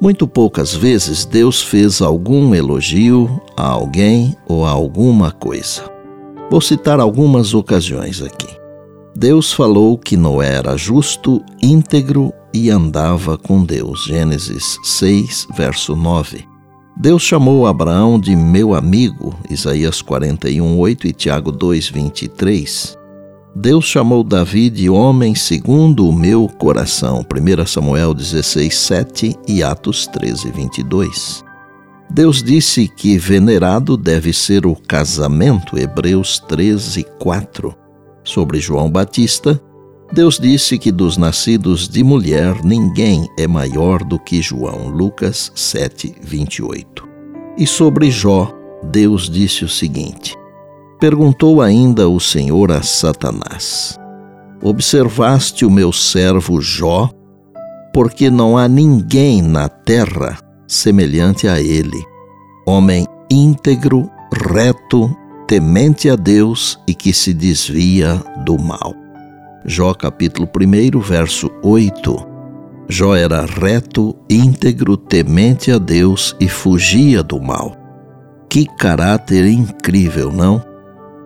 Muito poucas vezes Deus fez algum elogio a alguém ou a alguma coisa. Vou citar algumas ocasiões aqui. Deus falou que Noé era justo, íntegro e andava com Deus. Gênesis 6, verso 9. Deus chamou Abraão de meu amigo, Isaías 41, 8 e Tiago 2, 23. Deus chamou Davi de homem segundo o meu coração. 1 Samuel 16, 7 e Atos 13, 22. Deus disse que venerado deve ser o casamento. Hebreus 13, 4. Sobre João Batista, Deus disse que dos nascidos de mulher ninguém é maior do que João. Lucas 7, 28. E sobre Jó, Deus disse o seguinte: Perguntou ainda o Senhor a Satanás: Observaste o meu servo Jó? Porque não há ninguém na terra semelhante a ele, homem íntegro, reto, temente a Deus e que se desvia do mal. Jó capítulo 1, verso 8. Jó era reto, íntegro, temente a Deus e fugia do mal. Que caráter incrível, não?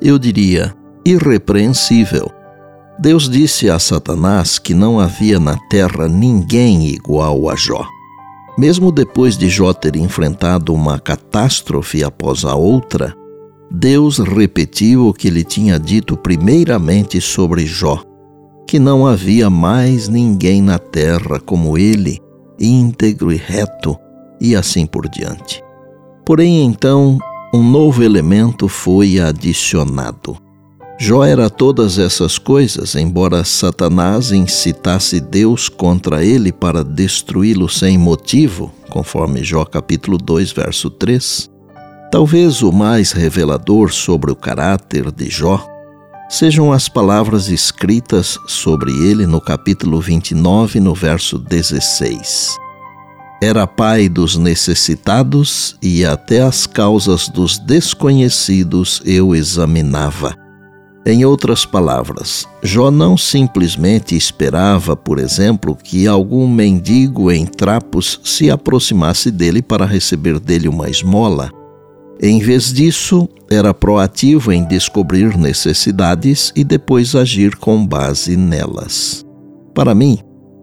Eu diria, irrepreensível. Deus disse a Satanás que não havia na terra ninguém igual a Jó. Mesmo depois de Jó ter enfrentado uma catástrofe após a outra, Deus repetiu o que ele tinha dito primeiramente sobre Jó, que não havia mais ninguém na terra como ele, íntegro e reto, e assim por diante. Porém, então, um novo elemento foi adicionado. Jó era todas essas coisas, embora Satanás incitasse Deus contra ele para destruí-lo sem motivo, conforme Jó capítulo 2, verso 3. Talvez o mais revelador sobre o caráter de Jó sejam as palavras escritas sobre ele no capítulo 29, no verso 16. Era pai dos necessitados e até as causas dos desconhecidos eu examinava. Em outras palavras, Jó não simplesmente esperava, por exemplo, que algum mendigo em trapos se aproximasse dele para receber dele uma esmola. Em vez disso, era proativo em descobrir necessidades e depois agir com base nelas. Para mim,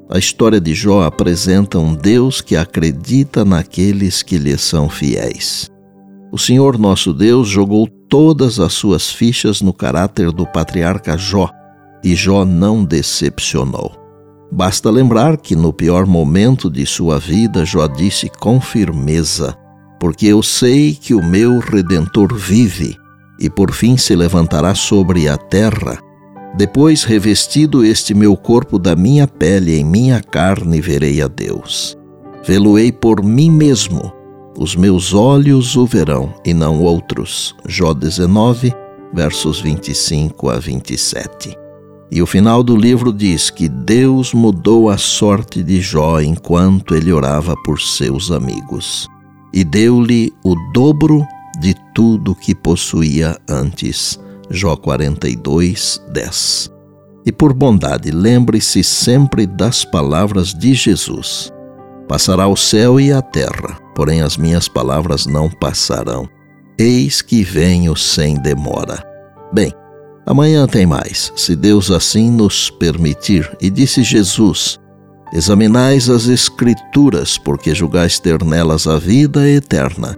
a história de Jó apresenta um Deus que acredita naqueles que lhe são fiéis. O Senhor nosso Deus jogou todas as suas fichas no caráter do patriarca Jó, e Jó não decepcionou. Basta lembrar que no pior momento de sua vida, Jó disse com firmeza: Porque eu sei que o meu redentor vive, e por fim se levantará sobre a terra depois, revestido este meu corpo da minha pele, em minha carne verei a Deus. Vê-lo-ei por mim mesmo. Os meus olhos o verão, e não outros. Jó 19, versos 25 a 27. E o final do livro diz que Deus mudou a sorte de Jó enquanto ele orava por seus amigos, e deu-lhe o dobro de tudo que possuía antes Jó 42, 10. E por bondade, lembre-se sempre das palavras de Jesus: Passará o céu e a terra, porém as minhas palavras não passarão. Eis que venho sem demora. Bem, amanhã tem mais, se Deus assim nos permitir. E disse Jesus: Examinais as Escrituras, porque julgais ter nelas a vida eterna